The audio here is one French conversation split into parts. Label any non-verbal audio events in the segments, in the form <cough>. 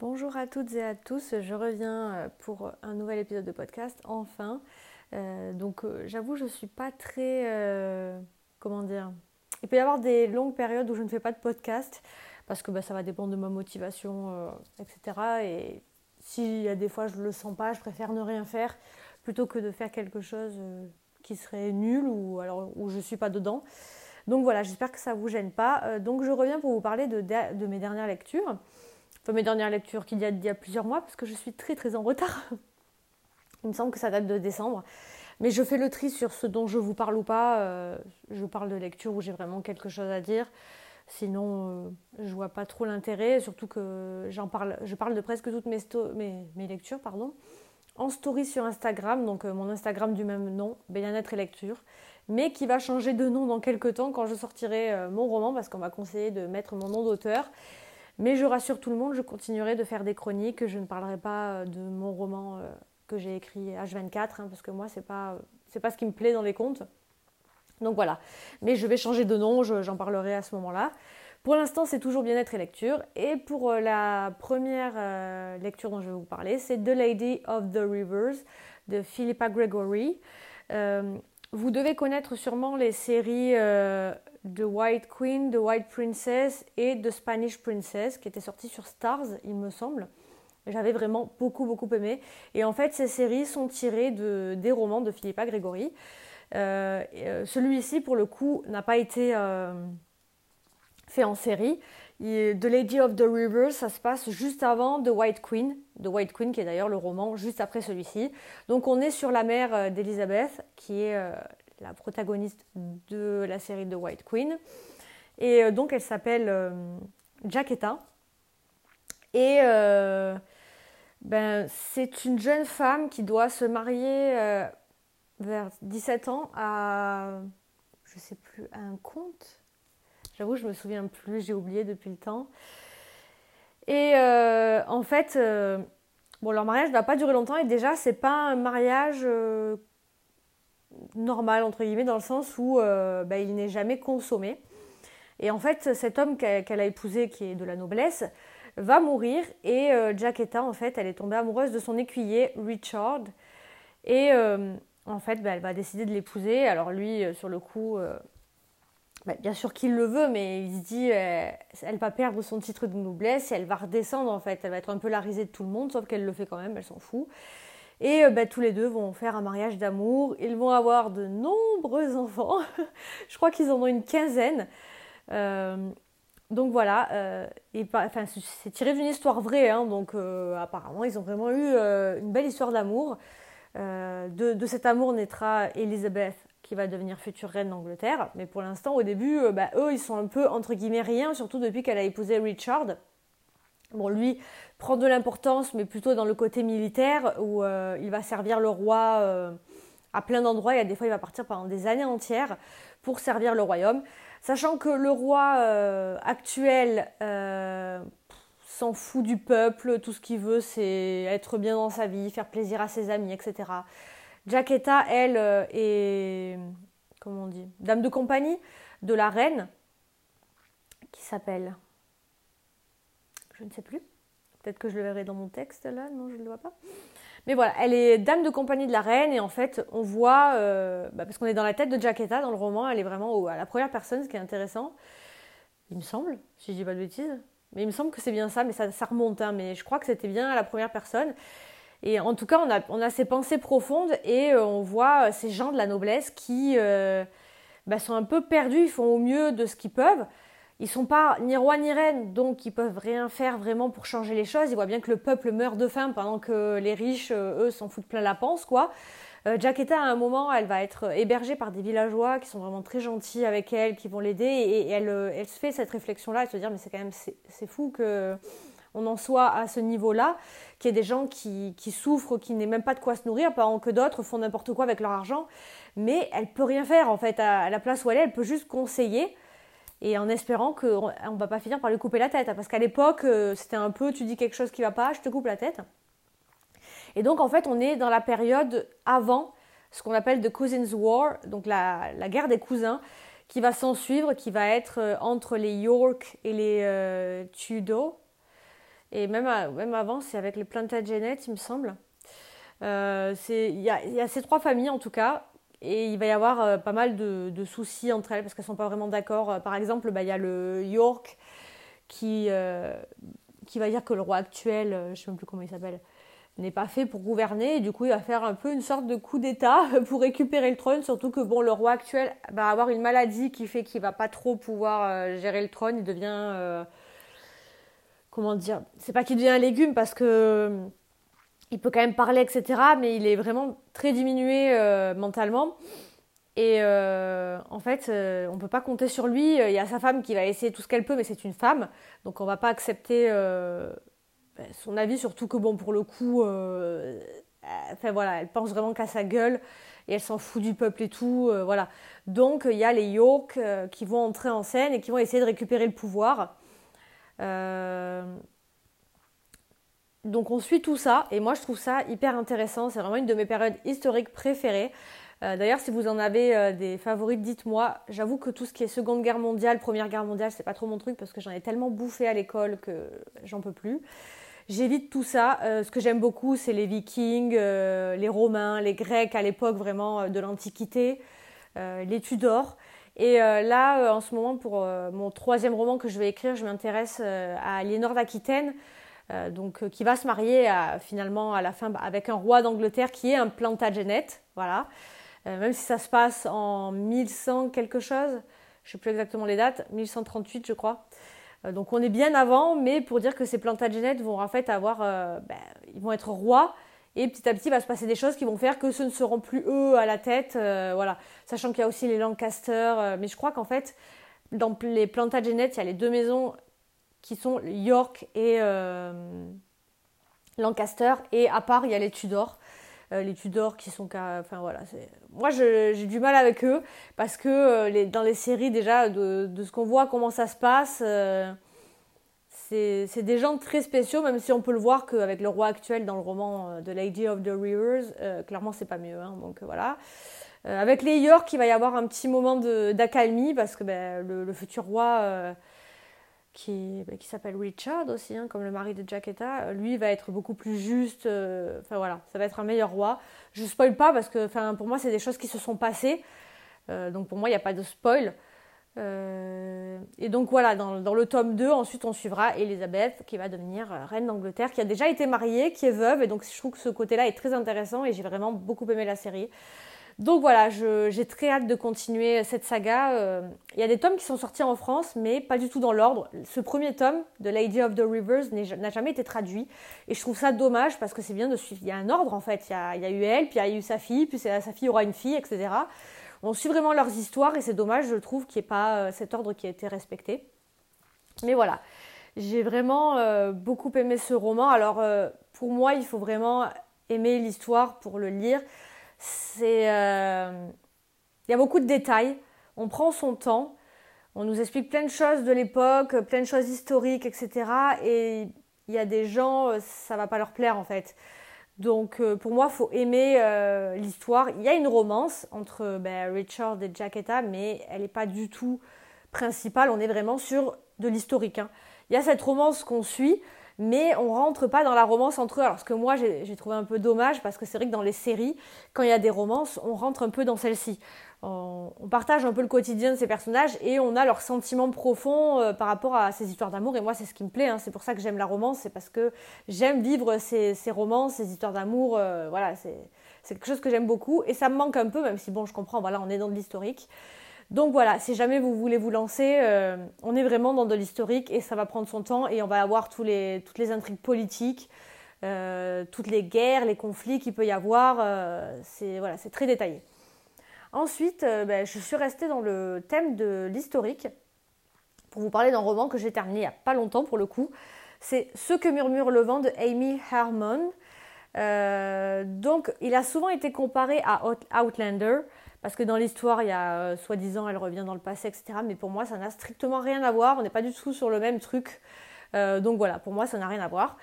Bonjour à toutes et à tous, je reviens euh, pour un nouvel épisode de podcast, enfin. Euh, donc euh, j'avoue, je ne suis pas très... comment dire Il peut y avoir des longues périodes où je ne fais pas de podcast, parce que bah, ça va dépendre de ma motivation, etc. Et s'il y a des fois je ne le sens pas, je préfère ne rien faire, plutôt que de faire quelque chose qui serait nul ou alors où je ne suis pas dedans. Donc voilà, j'espère que ça ne vous gêne pas. donc je reviens pour vous parler de, de mes dernières lectures mes dernières lectures qu'il y a, y a plusieurs mois, parce que je suis très très en retard. <laughs> Il me semble que ça date de décembre. Mais je fais le tri sur ce dont je vous parle ou pas. Euh, je parle de lecture où j'ai vraiment quelque chose à dire. Sinon, euh, je vois pas trop l'intérêt. Surtout que j'en parle, je parle de presque toutes mes, mes, lectures pardon, en story sur Instagram. Donc euh, mon Instagram du même nom, Bien-être et lecture. Mais qui va changer de nom dans quelques temps quand je sortirai mon roman parce qu'on m'a conseillé de mettre mon nom d'auteur. Mais je rassure tout le monde, je continuerai de faire des chroniques. Je ne parlerai pas euh, de mon roman euh, que j'ai écrit H24, hein, parce que moi, ce n'est pas, pas ce qui me plaît dans les contes. Donc voilà. Mais je vais changer de nom, j'en parlerai à ce moment-là. Pour l'instant, c'est toujours bien-être et lecture. Et pour euh, la première lecture dont je vais vous parler, c'est The Lady of the Rivers de Philippa Gregory. Vous devez connaître sûrement les séries The White Queen, The White Princess et The Spanish Princess qui étaient sortis sur Stars, il me semble. J'avais vraiment beaucoup beaucoup aimé. Et en fait, ces séries sont tirées de, des romans de Philippa Gregory. Euh, euh, celui-ci, pour le coup, n'a pas été euh, fait en série. The Lady of the River, ça se passe juste avant The White Queen. The White Queen, qui est d'ailleurs le roman juste après celui-ci. Donc on est sur la mère d'Elizabeth, qui est la protagoniste de la série de White Queen. Et euh, donc elle s'appelle euh, Jacketta. Et euh, ben, c'est une jeune femme qui doit se marier vers 17 ans à, je sais plus, un comte? J'avoue, je me souviens plus, j'ai oublié depuis le temps. Et en fait, bon, leur mariage ne va pas durer longtemps et déjà, c'est pas un mariage normal, entre guillemets, dans le sens où euh, bah, il n'est jamais consommé. Et en fait, cet homme qu'elle a épousé, qui est de la noblesse, va mourir et euh, Jacketta, en fait, elle est tombée amoureuse de son écuyer, Richard. Et euh, en fait, bah, elle va décider de l'épouser. Alors lui, sur le coup, bah, bien sûr qu'il le veut, mais il se dit, elle va perdre son titre de noblesse et elle va redescendre, en fait. Elle va être un peu la risée de tout le monde, sauf qu'elle le fait quand même, elle s'en fout. Et euh, bah, tous les deux vont faire un mariage d'amour. Ils vont avoir de nombreux <laughs> enfants. Je crois qu'ils en ont une quinzaine. Euh, donc voilà, euh, enfin, c'est tiré d'une histoire vraie, hein. donc apparemment ils ont vraiment eu une belle histoire d'amour. De, cet amour naîtra Elisabeth qui va devenir future reine d'Angleterre, mais pour l'instant au début, bah, eux ils sont un peu entre guillemets rien, surtout depuis qu'elle a épousé Richard. Bon, lui prend de l'importance, mais plutôt dans le côté militaire, où euh, il va servir le roi euh, à plein d'endroits. Y a des fois, il va partir pendant des années entières pour servir le royaume. Sachant que le roi euh, actuel s'en fout du peuple, tout ce qu'il veut, c'est être bien dans sa vie, faire plaisir à ses amis, etc. Jaquetta, elle, est, comment on dit, dame de compagnie de la reine, qui s'appelle je ne sais plus. Peut-être que je le verrai dans mon texte là, non, je ne le vois pas. Mais voilà, elle est dame de compagnie de la reine et en fait, on voit, euh, bah, parce qu'on est dans la tête de Jaquetta dans le roman, elle est vraiment à la première personne, ce qui est intéressant. Il me semble, si je dis pas de bêtises. Mais il me semble que c'est bien ça, mais ça, ça remonte. Hein, mais je crois que c'était bien à la première personne. Et en tout cas, on a, on a ces pensées profondes et euh, on voit ces gens de la noblesse qui euh, bah, sont un peu perdus, ils font au mieux de ce qu'ils peuvent. Ils sont pas ni roi ni reine, donc ils peuvent rien faire vraiment pour changer les choses. Ils voient bien que le peuple meurt de faim pendant que les riches, euh, eux, s'en foutent plein la panse, quoi. Euh, à un moment, elle va être hébergée par des villageois qui sont vraiment très gentils avec elle, qui vont l'aider, et, elle, euh, elle, se fait cette réflexion-là, elle se dire, mais c'est quand même, c'est fou que on en soit à ce niveau-là, qu'il y ait des gens qui, souffrent, qui n'aient même pas de quoi se nourrir, pendant que d'autres font n'importe quoi avec leur argent, mais elle peut rien faire, en fait, à la place où elle est, elle peut juste conseiller, et en espérant qu'on ne va pas finir par lui couper la tête. Parce qu'à l'époque, euh, c'était un peu, tu dis quelque chose qui va pas, je te coupe la tête. Et donc, en fait, on est dans la période avant ce qu'on appelle The Cousins War, donc la, guerre des cousins, qui va s'en suivre, qui va être euh, entre les York et les euh, Tudor. Et même, même avant, c'est avec les Plantagenet, il me semble. Il y, a, ces trois familles en tout cas, et il va y avoir pas mal de, soucis entre elles parce qu'elles ne sont pas vraiment d'accord. Par exemple, bah, il y a le York qui, qui va dire que le roi actuel, je ne sais même plus comment il s'appelle, n'est pas fait pour gouverner et du coup il va faire un peu une sorte de coup d'état <laughs> pour récupérer le trône surtout que bon le roi actuel va avoir une maladie qui fait qu'il va pas trop pouvoir euh, gérer le trône il devient euh, comment dire c'est pas qu'il devient un légume parce que euh, il peut quand même parler etc mais il est vraiment très diminué mentalement et en fait on peut pas compter sur lui il y a sa femme qui va essayer tout ce qu'elle peut mais c'est une femme donc on va pas accepter ben, son avis, surtout que bon, pour le coup, euh, enfin voilà, elle pense vraiment qu'à sa gueule et elle s'en fout du peuple et tout, euh, voilà. Donc il y a les York euh, qui vont entrer en scène et qui vont essayer de récupérer le pouvoir. Donc on suit tout ça et moi je trouve ça hyper intéressant. C'est vraiment une de mes périodes historiques préférées. D'ailleurs, si vous en avez des favorites, dites-moi. J'avoue que tout ce qui est Seconde Guerre mondiale, Première Guerre mondiale, c'est pas trop mon truc parce que j'en ai tellement bouffé à l'école que j'en peux plus. J'évite tout ça. Euh, ce que j'aime beaucoup, c'est les Vikings, euh, les Romains, les Grecs à l'époque vraiment euh, de l'Antiquité, les Tudors. Et là, en ce moment, pour mon troisième roman que je vais écrire, je m'intéresse à Aliénor d'Aquitaine, donc qui va se marier finalement à la fin avec un roi d'Angleterre qui est un Plantagenet, voilà. même si ça se passe en 1100 quelque chose, je sais plus exactement les dates, 1138 je crois. Euh, donc on est bien avant, mais pour dire que ces Plantagenets vont en fait avoir, euh, ben, ils vont être rois et petit à petit il va se passer des choses qui vont faire que ce ne seront plus eux à la tête, euh, voilà. Sachant qu'il y a aussi les Lancaster, mais je crois qu'en fait dans les Plantagenets il y a les deux maisons qui sont York et Lancaster et à part il y a les Tudors. les Tudors qui sont enfin voilà moi j'ai du mal avec eux parce que euh, dans les séries déjà de, ce qu'on voit comment ça se passe euh, c'est des gens très spéciaux même si on peut le voir qu'avec le roi actuel dans le roman The euh, Lady of the Rivers clairement c'est pas mieux hein, voilà avec les York il va y avoir un petit moment d'accalmie parce que ben, le, futur roi qui, ben, qui s'appelle Richard aussi, hein, comme le mari de Jacketta, lui va être beaucoup plus juste. Enfin voilà, ça va être un meilleur roi. Je spoil pas parce que pour moi, c'est des choses qui se sont passées. Euh, donc pour moi, il n'y a pas de spoil. Euh, et donc voilà, dans, le tome 2, ensuite on suivra Elisabeth qui va devenir euh, reine d'Angleterre, qui a déjà été mariée, qui est veuve. Et donc je trouve que ce côté-là est très intéressant et j'ai vraiment beaucoup aimé la série. Donc voilà, j'ai très hâte de continuer cette saga. Euh, il y a des tomes qui sont sortis en France, mais pas du tout dans l'ordre. Ce premier tome de Lady of the Rivers n'a jamais été traduit. Et je trouve ça dommage parce que c'est bien de suivre. Il y a un ordre en fait. Il y y a eu elle, puis il y a eu sa fille, puis sa fille aura une fille, etc. On suit vraiment leurs histoires et c'est dommage, je trouve, qu'il n'y ait pas euh, cet ordre qui a été respecté. Mais voilà, j'ai vraiment euh, beaucoup aimé ce roman. Alors pour moi, il faut vraiment aimer l'histoire pour le lire c'est euh, il y a beaucoup de détails. On prend son temps. On nous explique plein de choses de l'époque, plein de choses historiques, etc. Et il y a des gens, euh, ça va pas leur plaire en fait. Donc euh, pour moi, il faut aimer l'histoire. Il y a une romance entre ben, Richard et Jacketta, mais elle n'est pas du tout principale. On est vraiment sur de l'historique. Hein. Il y a cette romance qu'on suit, mais on rentre pas dans la romance entre eux. Alors ce que moi j'ai trouvé un peu dommage parce que c'est vrai que dans les séries, quand il y a des romances, on rentre un peu dans celle-ci. On, partage un peu le quotidien de ces personnages et on a leurs sentiments profonds euh, par rapport à ces histoires d'amour. Et moi c'est ce qui me plaît, hein. c'est pour ça que j'aime la romance, c'est parce que j'aime vivre ces, ces romans, ces histoires d'amour. Euh, voilà, c'est quelque chose que j'aime beaucoup et ça me manque un peu, même si bon je comprends, voilà, on est dans de l'historique. Donc voilà, si jamais vous voulez vous lancer, euh, on est vraiment dans de l'historique et ça va prendre son temps et on va avoir toutes les intrigues politiques, euh, toutes les guerres, les conflits qu'il peut y avoir. Euh, c'est voilà, très détaillé. Ensuite, ben, je suis restée dans le thème de l'historique pour vous parler d'un roman que j'ai terminé il n'y a pas longtemps pour le coup. C'est Ce que murmure le vent de Amy Harmon. donc, il a souvent été comparé à Outlander. Parce que dans l'histoire, il y a euh, soi-disant, elle revient dans le passé, etc. Mais pour moi, ça n'a strictement rien à voir. On n'est pas du tout sur le même truc. Euh, donc voilà, pour moi, ça n'a rien à voir.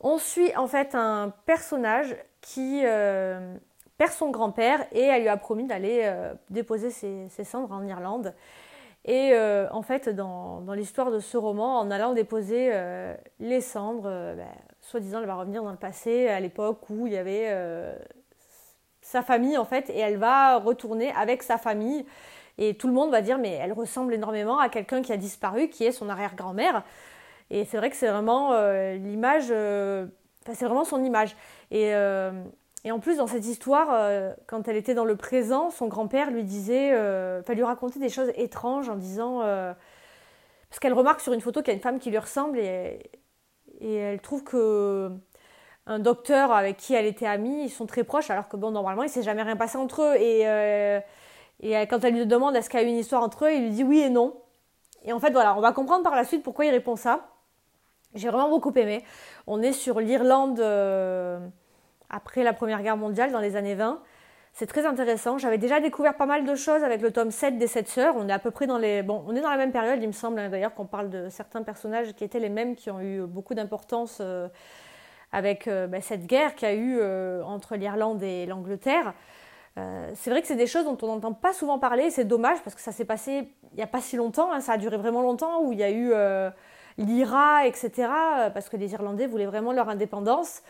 On suit en fait un personnage qui euh, perd son grand-père et elle lui a promis d'aller déposer ses, cendres en Irlande. Et en fait, dans, l'histoire de ce roman, en allant déposer les cendres, ben, soi-disant, elle va revenir dans le passé, à l'époque où il y avait sa famille, en fait, et elle va retourner avec sa famille. Et tout le monde va dire, mais elle ressemble énormément à quelqu'un qui a disparu, qui est son arrière-grand-mère. Et c'est vrai que c'est vraiment l'image, c'est vraiment son image. Et et en plus, dans cette histoire, euh, quand elle était dans le présent, son grand-père lui disait, euh, lui raconter des choses étranges en disant, euh, parce qu'elle remarque sur une photo qu'il y a une femme qui lui ressemble et elle trouve que un docteur avec qui elle était amie, ils sont très proches, alors que bon, normalement, il s'est jamais rien passé entre eux. Et, et quand elle lui demande est-ce qu'il y a eu une histoire entre eux, il lui dit oui et non. Et en fait, voilà, on va comprendre par la suite pourquoi il répond ça. J'ai vraiment beaucoup aimé. On est sur l'Irlande après la Première Guerre mondiale dans les années 20. C'est très intéressant. J'avais déjà découvert pas mal de choses avec le tome 7 des 7 sœurs. On est à peu près dans les. Bon, on est dans la même période, il me semble, hein, d'ailleurs, qu'on parle de certains personnages qui étaient les mêmes, qui ont eu beaucoup d'importance euh, avec euh, bah, cette guerre qu'il y a eu euh, entre l'Irlande et l'Angleterre. c'est vrai que c'est des choses dont on n'entend pas souvent parler. C'est dommage parce que ça s'est passé il n'y a pas si longtemps. Hein, ça a duré vraiment longtemps, où il y a eu l'IRA, etc. Parce que les Irlandais voulaient vraiment leur indépendance.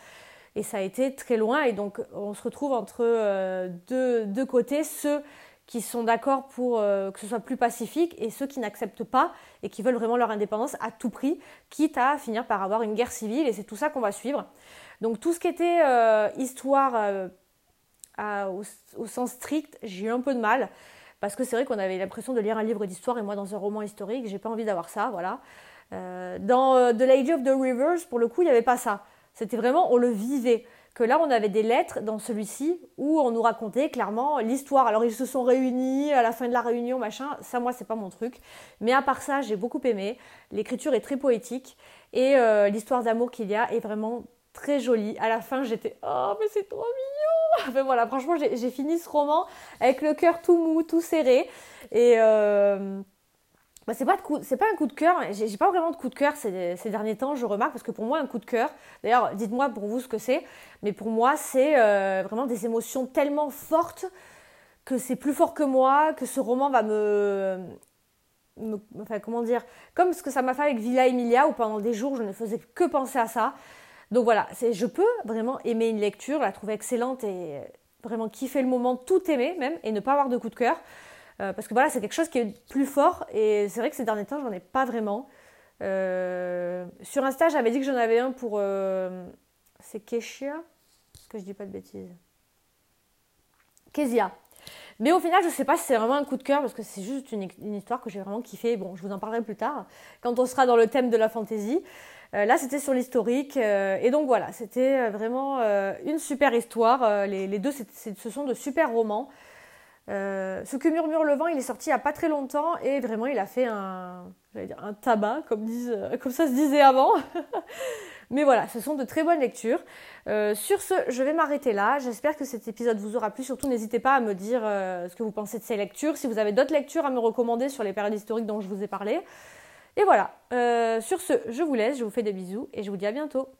Et ça a été très loin. Et donc, on se retrouve entre euh, deux, côtés, ceux qui sont d'accord pour euh, que ce soit plus pacifique et ceux qui n'acceptent pas et qui veulent vraiment leur indépendance à tout prix, quitte à finir par avoir une guerre civile. Et c'est tout ça qu'on va suivre. Donc, tout ce qui était euh, histoire au, sens strict, j'ai eu un peu de mal. Parce que c'est vrai qu'on avait l'impression de lire un livre d'histoire et moi, dans un roman historique, j'ai pas envie d'avoir ça. Voilà. dans The Lady of the Rivers, pour le coup, il n'y avait pas ça. C'était vraiment, on le vivait. Que là, on avait des lettres dans celui-ci où on nous racontait clairement l'histoire. Alors, ils se sont réunis à la fin de la réunion, machin. Ça, moi, c'est pas mon truc. Mais à part ça, j'ai beaucoup aimé. L'écriture est très poétique et euh, l'histoire d'amour qu'il y a est vraiment très jolie. À la fin, j'étais oh, mais c'est trop mignon. <laughs> Enfin voilà, franchement, j'ai fini ce roman avec le cœur tout mou, tout serré. Et. Euh, bah, c'est pas, un coup de cœur, j'ai pas vraiment de coup de cœur ces, derniers temps, je remarque, parce que pour moi, un coup de cœur, d'ailleurs, dites-moi pour vous ce que c'est, mais pour moi, c'est euh, vraiment des émotions tellement fortes que c'est plus fort que moi, que ce roman va me, Enfin, comment dire Comme ce que ça m'a fait avec Villa Emilia, où pendant des jours, je ne faisais que penser à ça. Donc voilà, je peux vraiment aimer une lecture, la trouver excellente et vraiment kiffer le moment, tout aimer même, et ne pas avoir de coup de cœur. Euh, parce que voilà, c'est quelque chose qui est plus fort et c'est vrai que ces derniers temps, j'en ai pas vraiment. Euh, sur Insta, j'avais dit que j'en avais un pour. Euh, c'est Keshia Que je dis pas de bêtises? Kezia. Mais au final, je sais pas si c'est vraiment un coup de cœur parce que c'est juste une, histoire que j'ai vraiment kiffé. Bon, je vous en parlerai plus tard quand on sera dans le thème de la fantaisie. là, c'était sur l'historique. et donc voilà, c'était vraiment une super histoire. Les, deux, ce sont de super romans. Euh, ce que murmure le vent, il est sorti il n'y a pas très longtemps et vraiment il a fait un, tabac, comme, disent, comme ça se disait avant. <laughs> Mais voilà, ce sont de très bonnes lectures. Euh, sur ce, je vais m'arrêter là. J'espère que cet épisode vous aura plu. Surtout, n'hésitez pas à me dire euh, ce que vous pensez de ces lectures. Si vous avez d'autres lectures à me recommander sur les périodes historiques dont je vous ai parlé. Et voilà, sur ce, je vous laisse, je vous fais des bisous et je vous dis à bientôt.